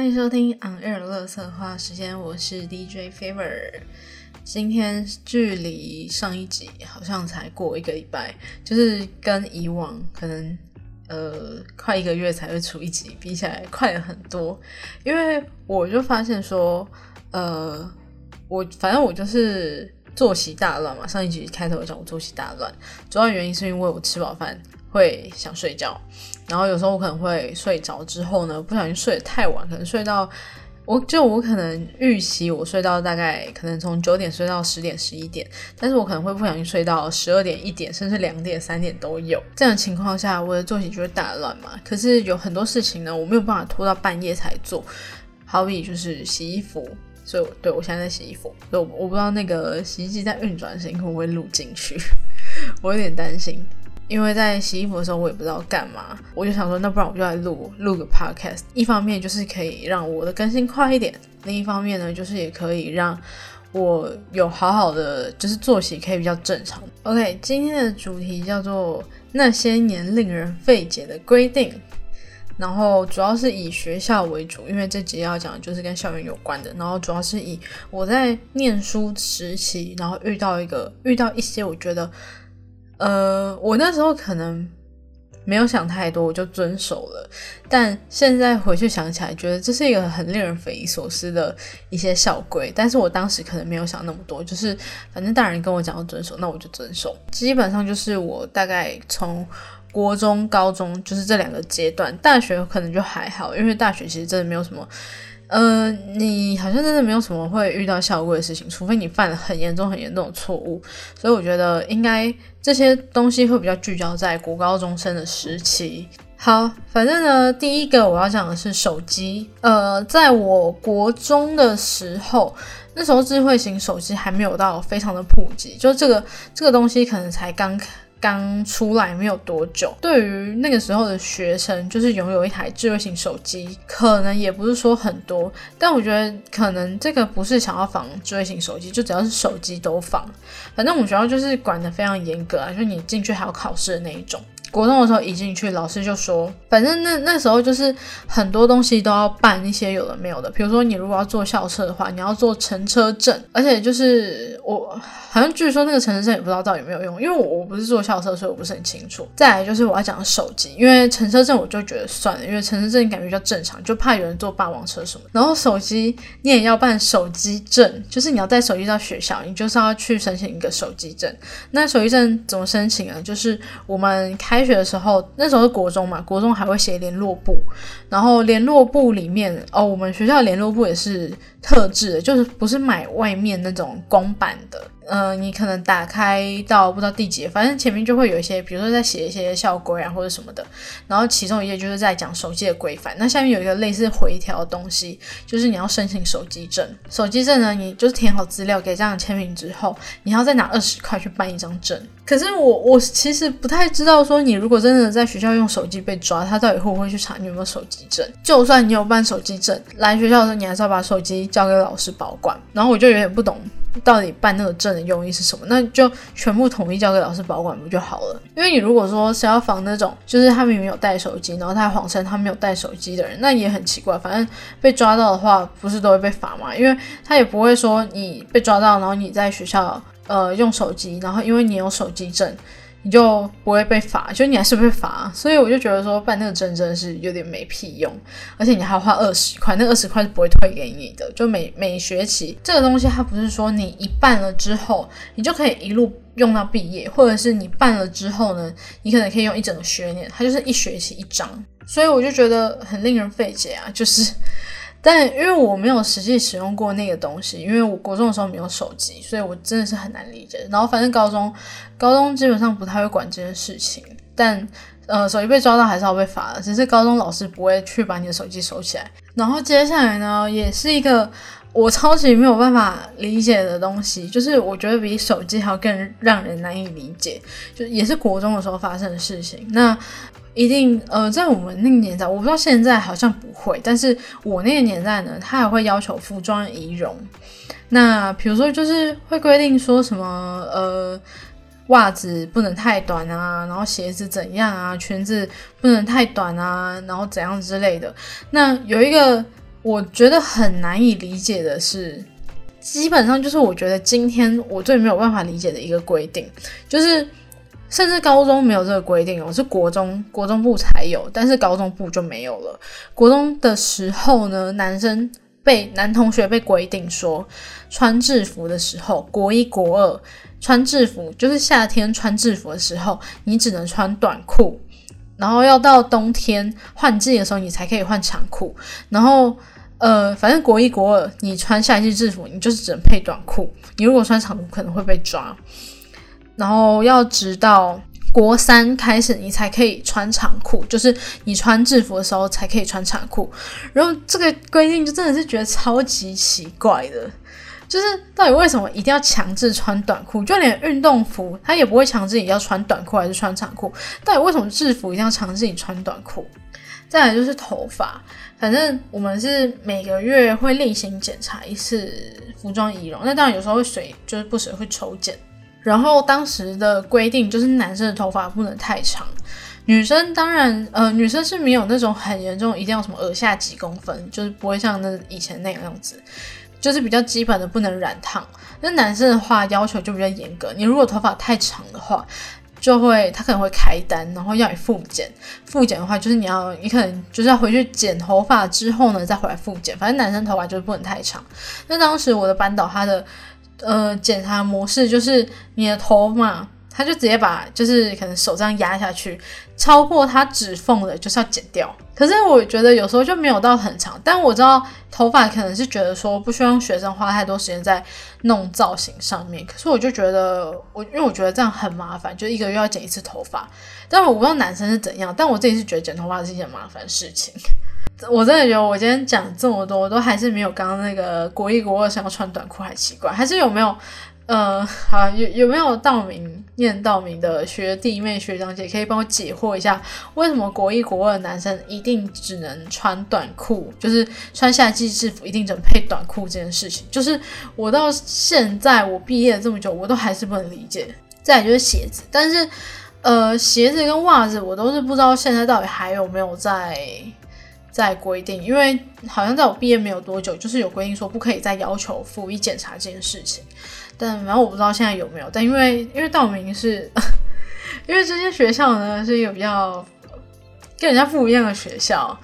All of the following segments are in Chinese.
欢迎收听 On Air 乐色话时间，我是 DJ Favor。今天距离上一集好像才过一个礼拜，就是跟以往可能呃快一个月才会出一集比起来快了很多。因为我就发现说，呃，我反正我就是作息大乱嘛。上一集开头讲我作息大乱，主要原因是因为我吃饱饭会想睡觉。然后有时候我可能会睡着之后呢，不小心睡得太晚，可能睡到我就我可能预期我睡到大概可能从九点睡到十点十一点，但是我可能会不小心睡到十二点一点，甚至两点三点都有。这样的情况下，我的作息就会大乱嘛。可是有很多事情呢，我没有办法拖到半夜才做，好比就是洗衣服，所以对我现在在洗衣服，所以我不知道那个洗衣机在运转的声音会不会录进去，我有点担心。因为在洗衣服的时候，我也不知道干嘛，我就想说，那不然我就来录录个 podcast。一方面就是可以让我的更新快一点，另一方面呢，就是也可以让我有好好的就是作息可以比较正常。OK，今天的主题叫做那些年令人费解的规定，然后主要是以学校为主，因为这集要讲的就是跟校园有关的。然后主要是以我在念书时期，然后遇到一个遇到一些我觉得。呃，我那时候可能没有想太多，我就遵守了。但现在回去想起来，觉得这是一个很令人匪夷所思的一些校规。但是我当时可能没有想那么多，就是反正大人跟我讲要遵守，那我就遵守。基本上就是我大概从国中、高中就是这两个阶段，大学可能就还好，因为大学其实真的没有什么。呃，你好像真的没有什么会遇到校规的事情，除非你犯了很严重、很严重的错误。所以我觉得应该这些东西会比较聚焦在国高中生的时期。好，反正呢，第一个我要讲的是手机。呃，在我国中的时候，那时候智慧型手机还没有到非常的普及，就这个这个东西可能才刚。刚出来没有多久，对于那个时候的学生，就是拥有一台智慧型手机，可能也不是说很多。但我觉得可能这个不是想要仿智慧型手机，就只要是手机都仿。反正我们学校就是管的非常严格啊，就你进去还要考试的那一种。国中的时候一进去，老师就说，反正那那时候就是很多东西都要办一些有的没有的，比如说你如果要坐校车的话，你要坐乘车证，而且就是我。好像据说那个乘车证也不知道到底有没有用，因为我我不是坐校车，所以我不是很清楚。再来就是我要讲手机，因为乘车证我就觉得算了，因为乘车证感觉比较正常，就怕有人坐霸王车什么。然后手机你也要办手机证，就是你要带手机到学校，你就是要去申请一个手机证。那手机证怎么申请啊？就是我们开开学的时候，那时候是国中嘛，国中还会写联络簿，然后联络簿里面哦，我们学校联络簿也是特制的，就是不是买外面那种公版的。呃，你可能打开到不知道第几页，反正前面就会有一些，比如说在写一些校规啊或者什么的，然后其中一页就是在讲手机的规范。那下面有一个类似回调的东西，就是你要申请手机证。手机证呢，你就是填好资料给家长签名之后，你要再拿二十块去办一张证。可是我我其实不太知道，说你如果真的在学校用手机被抓，他到底会不会去查你有没有手机证？就算你有办手机证，来学校的时候你还是要把手机交给老师保管。然后我就有点不懂。到底办那个证的用意是什么？那就全部统一交给老师保管不就好了？因为你如果说是要防那种，就是他明明有带手机，然后他谎称他没有带手机的人，那也很奇怪。反正被抓到的话，不是都会被罚吗？因为他也不会说你被抓到，然后你在学校呃用手机，然后因为你有手机证。你就不会被罚，就你还是被罚，所以我就觉得说办那个证真的是有点没屁用，而且你还要花二十块，那二十块是不会退给你的。就每每学期这个东西，它不是说你一办了之后，你就可以一路用到毕业，或者是你办了之后呢，你可能可以用一整个学年，它就是一学期一张，所以我就觉得很令人费解啊，就是。但因为我没有实际使用过那个东西，因为我国中的时候没有手机，所以我真的是很难理解。然后反正高中，高中基本上不太会管这件事情，但呃，手机被抓到还是要被罚的，只是高中老师不会去把你的手机收起来。然后接下来呢，也是一个我超级没有办法理解的东西，就是我觉得比手机还要更让人难以理解，就也是国中的时候发生的事情。那一定呃，在我们那个年代，我不知道现在好像不会，但是我那个年代呢，他还会要求服装仪容。那比如说，就是会规定说什么呃，袜子不能太短啊，然后鞋子怎样啊，裙子不能太短啊，然后怎样之类的。那有一个我觉得很难以理解的是，基本上就是我觉得今天我最没有办法理解的一个规定，就是甚至高中没有这个规定，我是国中国中部才有，但是高中部就没有了。国中的时候呢，男生被男同学被规定说，穿制服的时候，国一国二穿制服，就是夏天穿制服的时候，你只能穿短裤。然后要到冬天换季的时候，你才可以换长裤。然后，呃，反正国一国二，你穿夏季制服，你就是只能配短裤。你如果穿长裤，可能会被抓。然后要直到国三开始，你才可以穿长裤，就是你穿制服的时候才可以穿长裤。然后这个规定就真的是觉得超级奇怪的。就是到底为什么一定要强制穿短裤？就连运动服，他也不会强制你要穿短裤还是穿长裤。到底为什么制服一定要强制你穿短裤？再来就是头发，反正我们是每个月会例行检查一次服装仪容。那当然有时候会随就是不时会抽检。然后当时的规定就是男生的头发不能太长，女生当然呃女生是没有那种很严重，一定要什么耳下几公分，就是不会像那以前那个样子。就是比较基本的，不能染烫。那男生的话要求就比较严格，你如果头发太长的话，就会他可能会开单，然后要你复检。复检的话，就是你要你可能就是要回去剪头发之后呢，再回来复检。反正男生头发就是不能太长。那当时我的班导他的呃检查模式就是你的头发。他就直接把就是可能手这样压下去，超过他指缝的，就是要剪掉。可是我觉得有时候就没有到很长，但我知道头发可能是觉得说不需要学生花太多时间在弄造型上面。可是我就觉得我因为我觉得这样很麻烦，就一个月要剪一次头发。但我不知道男生是怎样，但我自己是觉得剪头发是一件麻烦事情。我真的觉得我今天讲这么多，我都还是没有刚刚那个国一国二想要穿短裤还奇怪，还是有没有？呃，好，有有没有道明念道明的学弟妹学长姐可以帮我解惑一下，为什么国一国二的男生一定只能穿短裤，就是穿夏季制服一定只能配短裤这件事情？就是我到现在我毕业了这么久，我都还是不能理解。再就是鞋子，但是呃，鞋子跟袜子我都是不知道现在到底还有没有在在规定，因为好像在我毕业没有多久，就是有规定说不可以再要求复一检查这件事情。但然后我不知道现在有没有，但因为因为道明是，因为这些学校呢是一个比较跟人家不一样的学校，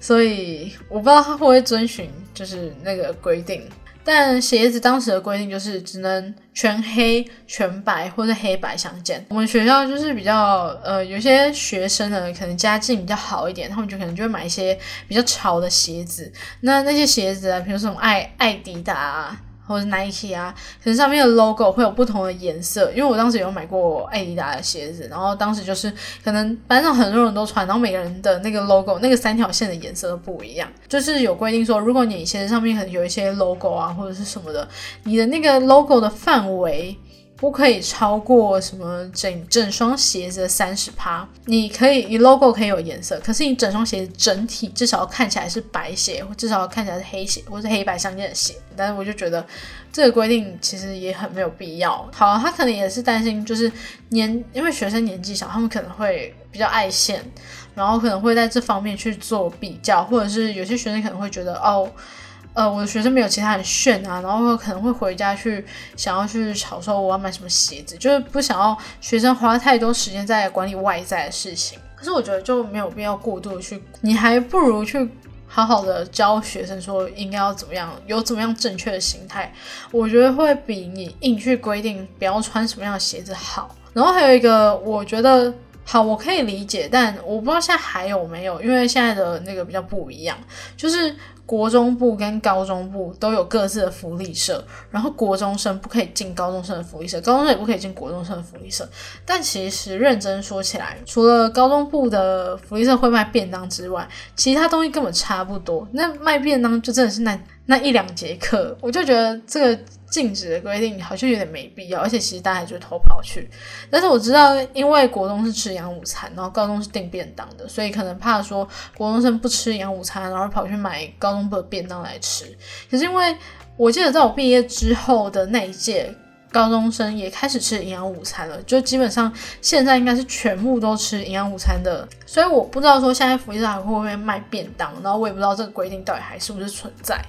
所以我不知道他会不会遵循就是那个规定。但鞋子当时的规定就是只能全黑、全白或者黑白相间。我们学校就是比较呃，有些学生呢可能家境比较好一点，他们就可能就会买一些比较潮的鞋子。那那些鞋子啊，比如说爱爱迪达。或者 Nike 啊，可能上面的 logo 会有不同的颜色，因为我当时有买过艾迪达的鞋子，然后当时就是可能班上很多人都穿，然后每个人的那个 logo 那个三条线的颜色都不一样，就是有规定说，如果你鞋子上面可能有一些 logo 啊或者是什么的，你的那个 logo 的范围。不可以超过什么整整双鞋子的三十趴。你可以，你 logo 可以有颜色，可是你整双鞋子整体至少看起来是白鞋，或至少看起来是黑鞋，或是黑白相间的鞋。但是我就觉得这个规定其实也很没有必要。好，他可能也是担心，就是年因为学生年纪小，他们可能会比较爱现，然后可能会在这方面去做比较，或者是有些学生可能会觉得哦。呃，我的学生没有其他人炫啊，然后可能会回家去想要去吵说我要买什么鞋子，就是不想要学生花太多时间在管理外在的事情。可是我觉得就没有必要过度去，你还不如去好好的教学生说应该要怎么样，有怎么样正确的心态，我觉得会比你硬去规定不要穿什么样的鞋子好。然后还有一个，我觉得好，我可以理解，但我不知道现在还有没有，因为现在的那个比较不一样，就是。国中部跟高中部都有各自的福利社，然后国中生不可以进高中生的福利社，高中生也不可以进国中生的福利社。但其实认真说起来，除了高中部的福利社会卖便当之外，其他东西根本差不多。那卖便当就真的是那那一两节课，我就觉得这个。禁止的规定好像有点没必要，而且其实大家就偷跑去。但是我知道，因为国中是吃洋午餐，然后高中是订便当的，所以可能怕说国中生不吃洋午餐，然后跑去买高中部的便当来吃。可是因为我记得在我毕业之后的那一届，高中生也开始吃营养午餐了，就基本上现在应该是全部都吃营养午餐的，所以我不知道说现在福利社还会不会卖便当，然后我也不知道这个规定到底还是不是存在。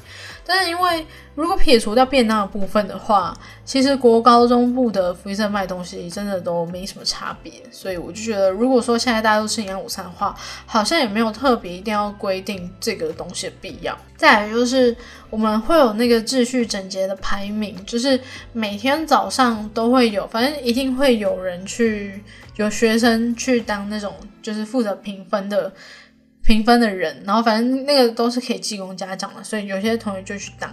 但是因为如果撇除掉便当的部分的话，其实国高中部的福利社卖东西真的都没什么差别，所以我就觉得，如果说现在大家都吃营养午餐的话，好像也没有特别一定要规定这个东西的必要。再来就是我们会有那个秩序整洁的排名，就是每天早上都会有，反正一定会有人去，有学生去当那种就是负责评分的。评分的人，然后反正那个都是可以记功家长的，所以有些同学就去当。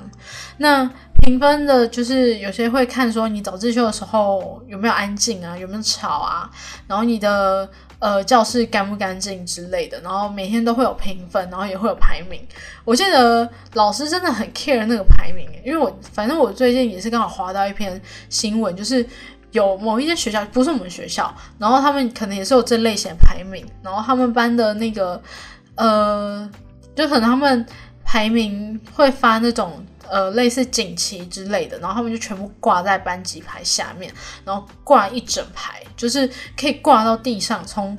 那评分的，就是有些会看说你早自修的时候有没有安静啊，有没有吵啊，然后你的呃教室干不干净之类的，然后每天都会有评分，然后也会有排名。我记得老师真的很 care 那个排名，因为我反正我最近也是刚好划到一篇新闻，就是有某一些学校不是我们学校，然后他们可能也是有这类型的排名，然后他们班的那个。呃，就可能他们排名会发那种呃类似锦旗之类的，然后他们就全部挂在班级牌下面，然后挂一整排，就是可以挂到地上，从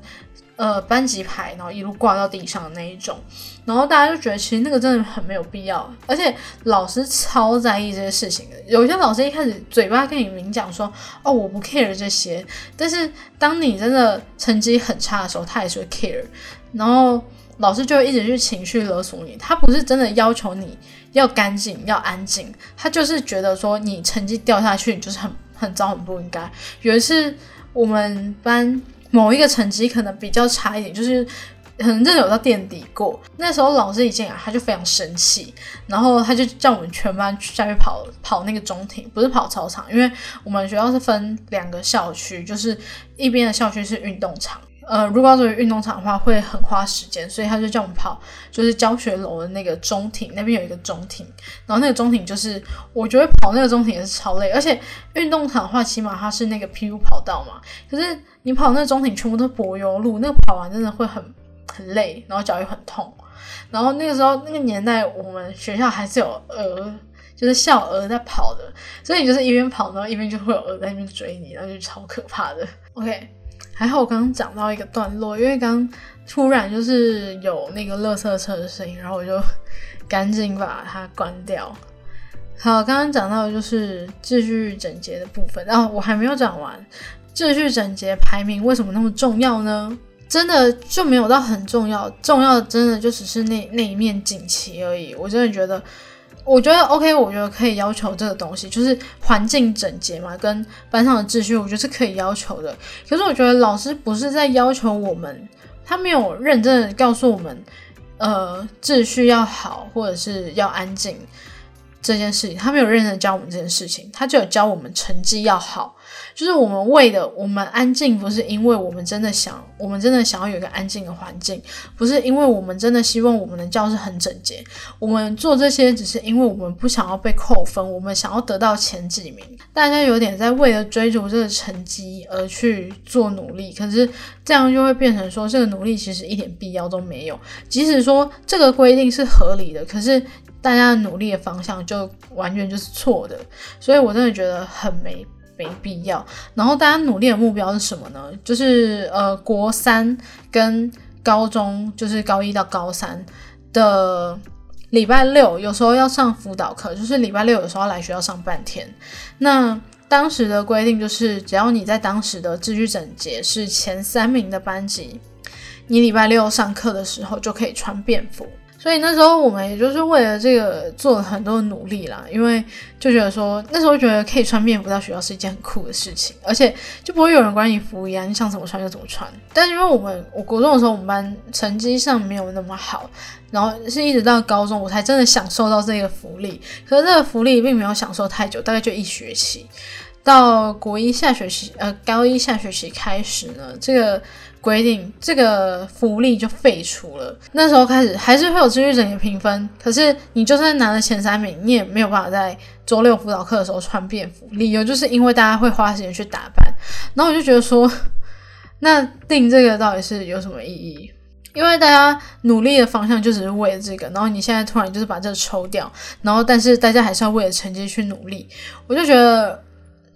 呃班级牌，然后一路挂到地上的那一种。然后大家就觉得其实那个真的很没有必要，而且老师超在意这些事情的。有些老师一开始嘴巴跟你明讲说，哦我不 care 这些，但是当你真的成绩很差的时候，他也是会 care，然后。老师就会一直去情绪勒索你，他不是真的要求你要干净、要安静，他就是觉得说你成绩掉下去，你就是很很糟、很不应该。有一次我们班某一个成绩可能比较差一点，就是可能真的有到垫底过。那时候老师一进来，他就非常生气，然后他就叫我们全班下去跑跑那个中庭，不是跑操场，因为我们学校是分两个校区，就是一边的校区是运动场。呃，如果要作为运动场的话，会很花时间，所以他就叫我们跑，就是教学楼的那个中庭那边有一个中庭，然后那个中庭就是，我觉得跑那个中庭也是超累，而且运动场的话，起码它是那个 PU 跑道嘛，可是你跑那个中庭全部都柏油路，那个跑完真的会很很累，然后脚又很痛，然后那个时候那个年代，我们学校还是有鹅，就是校鹅在跑的，所以你就是一边跑，然后一边就会有鹅在那边追你，然后就超可怕的。OK。还好我刚刚讲到一个段落，因为刚突然就是有那个垃圾车的声音，然后我就赶紧把它关掉。好，刚刚讲到的就是秩序整洁的部分，然后我还没有讲完。秩序整洁排名为什么那么重要呢？真的就没有到很重要，重要的真的就只是那那一面锦旗而已。我真的觉得。我觉得 OK，我觉得可以要求这个东西，就是环境整洁嘛，跟班上的秩序，我觉得是可以要求的。可是我觉得老师不是在要求我们，他没有认真的告诉我们，呃，秩序要好或者是要安静这件事情，他没有认真教我们这件事情，他就有教我们成绩要好。就是我们为的，我们安静不是因为我们真的想，我们真的想要有一个安静的环境，不是因为我们真的希望我们的教室很整洁。我们做这些只是因为我们不想要被扣分，我们想要得到前几名。大家有点在为了追逐这个成绩而去做努力，可是这样就会变成说，这个努力其实一点必要都没有。即使说这个规定是合理的，可是大家努力的方向就完全就是错的。所以我真的觉得很没。没必要。然后大家努力的目标是什么呢？就是呃，国三跟高中，就是高一到高三的礼拜六，有时候要上辅导课，就是礼拜六有时候要来学校上半天。那当时的规定就是，只要你在当时的秩序整洁是前三名的班级，你礼拜六上课的时候就可以穿便服。所以那时候我们也就是为了这个做了很多的努力啦，因为就觉得说那时候觉得可以穿便服到学校是一件很酷的事情，而且就不会有人管你服仪啊，你想怎么穿就怎么穿。但是因为我们我国中的时候我们班成绩上没有那么好，然后是一直到高中我才真的享受到这个福利。可是这个福利并没有享受太久，大概就一学期。到国一下学期，呃，高一下学期开始呢，这个。规定这个福利就废除了。那时候开始还是会有秩序整洁评分，可是你就算拿了前三名，你也没有办法在周六辅导课的时候穿便服。理由就是因为大家会花时间去打扮。然后我就觉得说，那定这个到底是有什么意义？因为大家努力的方向就只是为了这个，然后你现在突然就是把这个抽掉，然后但是大家还是要为了成绩去努力，我就觉得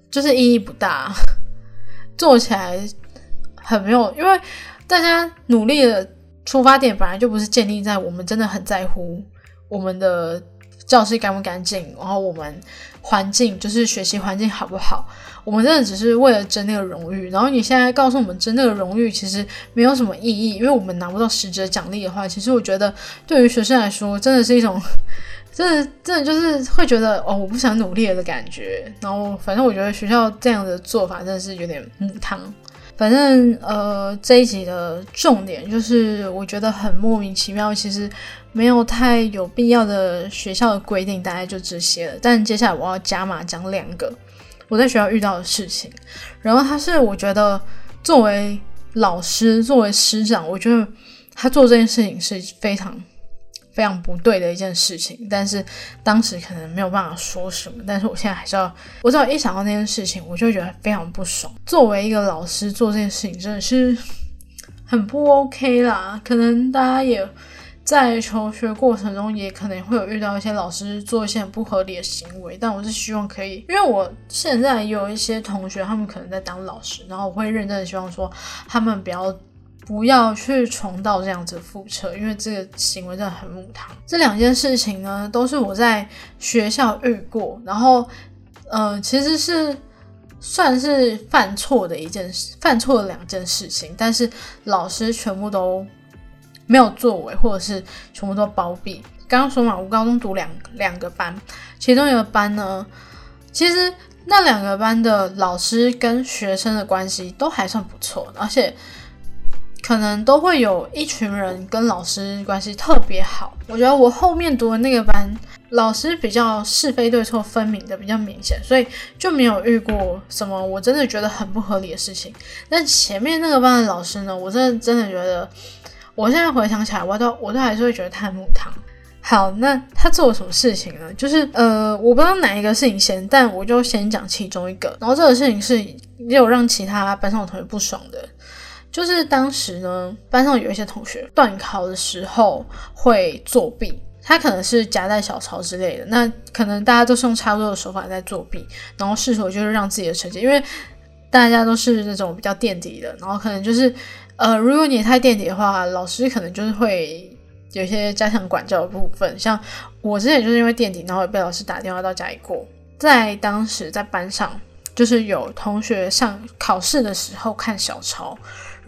就是意义不大，做起来很没有，因为大家努力的出发点本来就不是建立在我们真的很在乎我们的教室干不干净，然后我们环境就是学习环境好不好，我们真的只是为了争那个荣誉。然后你现在告诉我们争那个荣誉其实没有什么意义，因为我们拿不到实质奖励的话，其实我觉得对于学生来说真的是一种。真的，真的就是会觉得哦，我不想努力了的感觉。然后，反正我觉得学校这样的做法真的是有点母汤。反正呃，这一集的重点就是，我觉得很莫名其妙，其实没有太有必要的学校的规定，大概就这些了。但接下来我要加码讲两个我在学校遇到的事情。然后他是我觉得作为老师，作为师长，我觉得他做这件事情是非常。非常不对的一件事情，但是当时可能没有办法说什么。但是我现在还是要，我只要一想到那件事情，我就觉得非常不爽。作为一个老师做这件事情，真的是很不 OK 啦。可能大家也在求学过程中，也可能会有遇到一些老师做一些不合理的行为。但我是希望可以，因为我现在有一些同学，他们可能在当老师，然后我会认真的希望说，他们不要。不要去重蹈这样子覆辙，因为这个行为真的很母汤。这两件事情呢，都是我在学校遇过，然后，呃，其实是算是犯错的一件事，犯错的两件事情，但是老师全部都没有作为，或者是全部都包庇。刚刚说嘛，我高中读两两个班，其中一个班呢，其实那两个班的老师跟学生的关系都还算不错，而且。可能都会有一群人跟老师关系特别好。我觉得我后面读的那个班，老师比较是非对错分明的比较明显，所以就没有遇过什么我真的觉得很不合理的事情。但前面那个班的老师呢，我真的真的觉得，我现在回想起来，我都我都还是会觉得太木汤。好，那他做了什么事情呢？就是呃，我不知道哪一个事情先，但我就先讲其中一个。然后这个事情是也有让其他班上的同学不爽的。就是当时呢，班上有一些同学断考的时候会作弊，他可能是夹带小抄之类的。那可能大家都是用差不多的手法在作弊，然后试图就是让自己的成绩，因为大家都是那种比较垫底的，然后可能就是呃，如果你太垫底的话，老师可能就是会有些加强管教的部分。像我之前就是因为垫底，然后被老师打电话到家里过。在当时在班上，就是有同学上考试的时候看小抄。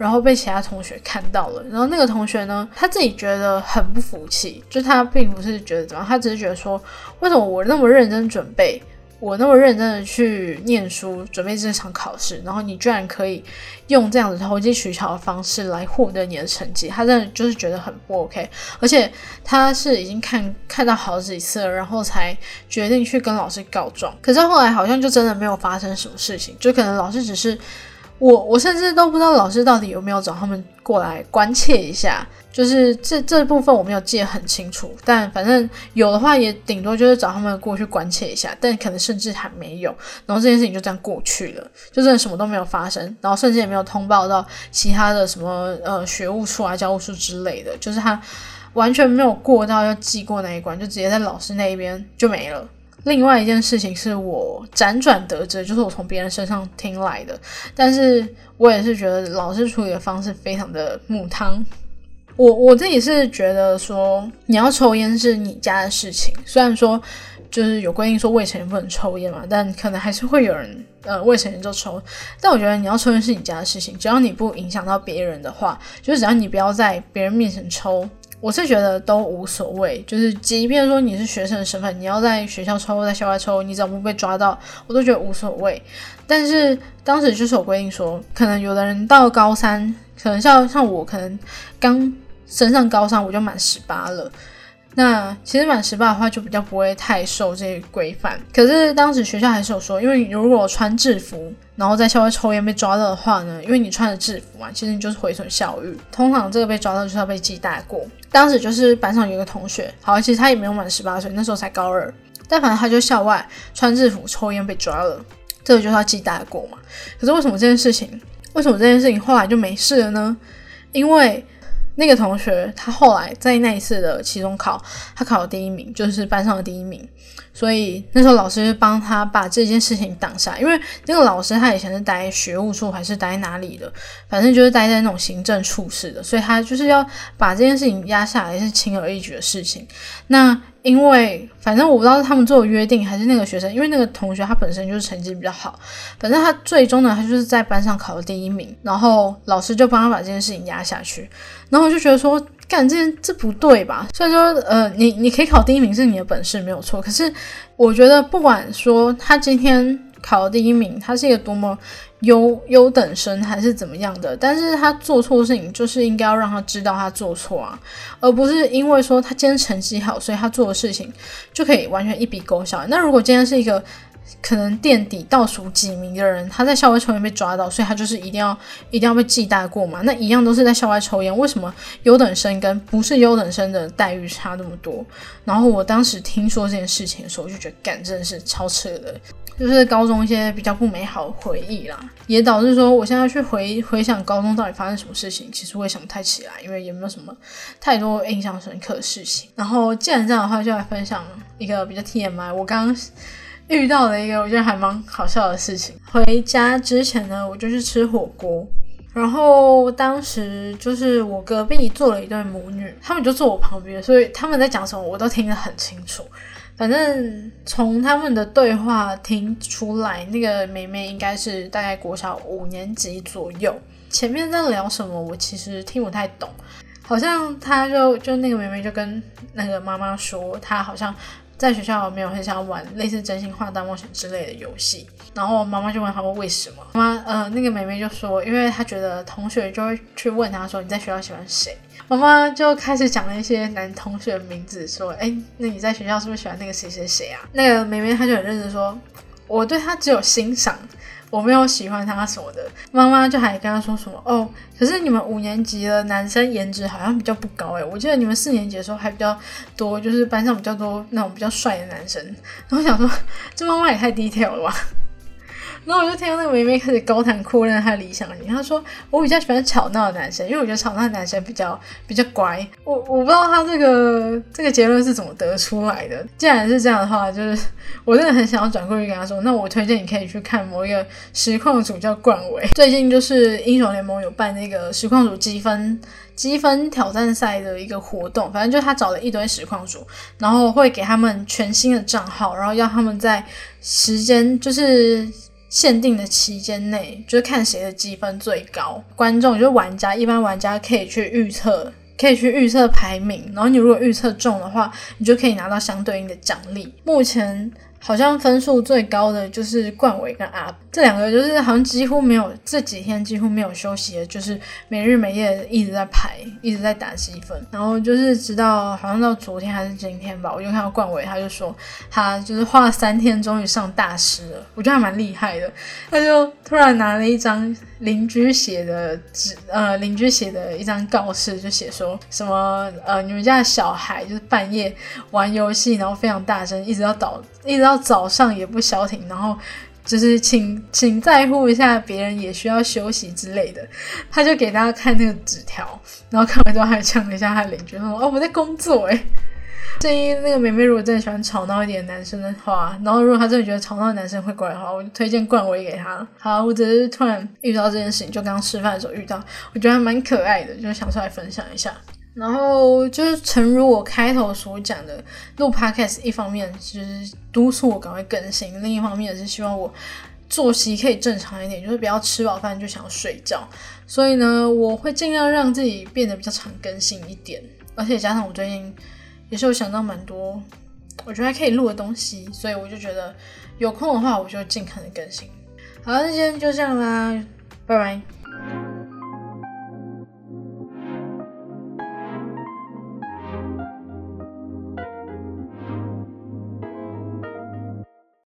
然后被其他同学看到了，然后那个同学呢，他自己觉得很不服气，就他并不是觉得怎么样，他只是觉得说，为什么我那么认真准备，我那么认真的去念书准备这场考试，然后你居然可以用这样子投机取巧的方式来获得你的成绩，他真的就是觉得很不 OK，而且他是已经看看到好几次了，然后才决定去跟老师告状，可是后来好像就真的没有发生什么事情，就可能老师只是。我我甚至都不知道老师到底有没有找他们过来关切一下，就是这这部分我没有记得很清楚，但反正有的话也顶多就是找他们过去关切一下，但可能甚至还没有，然后这件事情就这样过去了，就真的什么都没有发生，然后甚至也没有通报到其他的什么呃学务处啊教务处之类的，就是他完全没有过到要记过那一关，就直接在老师那一边就没了。另外一件事情是我辗转得知，就是我从别人身上听来的，但是我也是觉得老师处理的方式非常的母汤。我我自己是觉得说，你要抽烟是你家的事情，虽然说就是有规定说未成年不能抽烟嘛，但可能还是会有人呃未成年就抽。但我觉得你要抽烟是你家的事情，只要你不影响到别人的话，就是只要你不要在别人面前抽。我是觉得都无所谓，就是即便说你是学生的身份，你要在学校抽，在校外抽，你怎么不被抓到，我都觉得无所谓。但是当时就是有规定说，可能有的人到高三，可能像像我，可能刚升上高三，我就满十八了。那其实满十八的话，就比较不会太受这些规范。可是当时学校还是有说，因为如果穿制服，然后在校外抽烟被抓到的话呢，因为你穿着制服嘛，其实你就是毁损校誉。通常这个被抓到就是要被记大过。当时就是班上有一个同学，好，其实他也没有满十八岁，那时候才高二，但反正他就校外穿制服抽烟被抓了，这个就是要记大过嘛。可是为什么这件事情，为什么这件事情后来就没事了呢？因为那个同学他后来在那一次的期中考，他考了第一名，就是班上的第一名。所以那时候老师帮他把这件事情挡下，因为那个老师他以前是待学务处还是待哪里的，反正就是待在那种行政处室的，所以他就是要把这件事情压下来，是轻而易举的事情。那因为反正我不知道是他们做的约定，还是那个学生，因为那个同学他本身就是成绩比较好，反正他最终呢，他就是在班上考了第一名，然后老师就帮他把这件事情压下去，然后我就觉得说。干这件这不对吧？虽然说，呃，你你可以考第一名是你的本事没有错，可是我觉得不管说他今天考了第一名，他是一个多么优优等生还是怎么样的，但是他做错事情就是应该要让他知道他做错啊，而不是因为说他今天成绩好，所以他做的事情就可以完全一笔勾销。那如果今天是一个。可能垫底倒数几名的人，他在校外抽烟被抓到，所以他就是一定要一定要被记大过嘛。那一样都是在校外抽烟，为什么优等生跟不是优等生的待遇差那么多？然后我当时听说这件事情的时候，我就觉得，干真的是超扯的，就是高中一些比较不美好的回忆啦，也导致说我现在去回回想高中到底发生什么事情，其实我也想不太起来，因为也没有什么太多印象深刻的事情。然后既然这样的话，就来分享一个比较 TMI，我刚刚。遇到的一个我觉得还蛮好笑的事情。回家之前呢，我就去吃火锅，然后当时就是我隔壁坐了一对母女，他们就坐我旁边，所以他们在讲什么我都听得很清楚。反正从他们的对话听出来，那个妹妹应该是大概国小五年级左右。前面在聊什么，我其实听不太懂。好像他就就那个妹妹就跟那个妈妈说，她好像。在学校没有很想玩类似真心话大冒险之类的游戏，然后妈妈就问他们为什么，妈呃那个妹妹就说，因为她觉得同学就会去问她说你在学校喜欢谁，妈妈就开始讲了一些男同学的名字，说哎那你在学校是不是喜欢那个谁谁谁啊？那个妹妹她就很认真说，我对他只有欣赏。我没有喜欢他什么的，妈妈就还跟他说什么哦，可是你们五年级的男生颜值好像比较不高诶，我记得你们四年级的时候还比较多，就是班上比较多那种比较帅的男生。然后想说，这妈妈也太低调了吧。然后我就听到那个妹妹开始高谈阔论她的理想型，她说我比较喜欢吵闹的男生，因为我觉得吵闹的男生比较比较乖。我我不知道她这个这个结论是怎么得出来的。既然是这样的话，就是我真的很想要转过去跟她说，那我推荐你可以去看某一个实况组叫冠伟，最近就是英雄联盟有办那个实况组积分积分挑战赛的一个活动，反正就是他找了一堆实况组，然后会给他们全新的账号，然后要他们在时间就是。限定的期间内，就是看谁的积分最高。观众就是玩家，一般玩家可以去预测，可以去预测排名。然后你如果预测中的话，你就可以拿到相对应的奖励。目前。好像分数最高的就是冠伟跟阿这两个，就是好像几乎没有这几天几乎没有休息的，就是每日每夜一直在排，一直在打积分。然后就是直到好像到昨天还是今天吧，我就看到冠伟，他就说他就是花了三天终于上大师了，我觉得还蛮厉害的。他就突然拿了一张邻居写的纸，呃，邻居写的一张告示，就写说什么呃，你们家的小孩就是半夜玩游戏，然后非常大声，一直要导，一直到早上也不消停，然后就是请请在乎一下别人也需要休息之类的。他就给大家看那个纸条，然后看完之后还呛了一下他的邻居，说：“哦，我在工作。”哎，建议那个妹妹如果真的喜欢吵闹一点男生的话，然后如果她真的觉得吵闹的男生会过来的话，我就推荐冠伟给她。好，我只是突然遇到这件事情，就刚刚吃饭的时候遇到，我觉得还蛮可爱的，就想出来分享一下。然后就是诚如我开头所讲的，录 podcast 一方面就是督促我赶快更新，另一方面也是希望我作息可以正常一点，就是不要吃饱饭就想要睡觉。所以呢，我会尽量让自己变得比较常更新一点，而且加上我最近也是有想到蛮多我觉得还可以录的东西，所以我就觉得有空的话我就尽可能更新。好，那今天就这样啦，拜拜。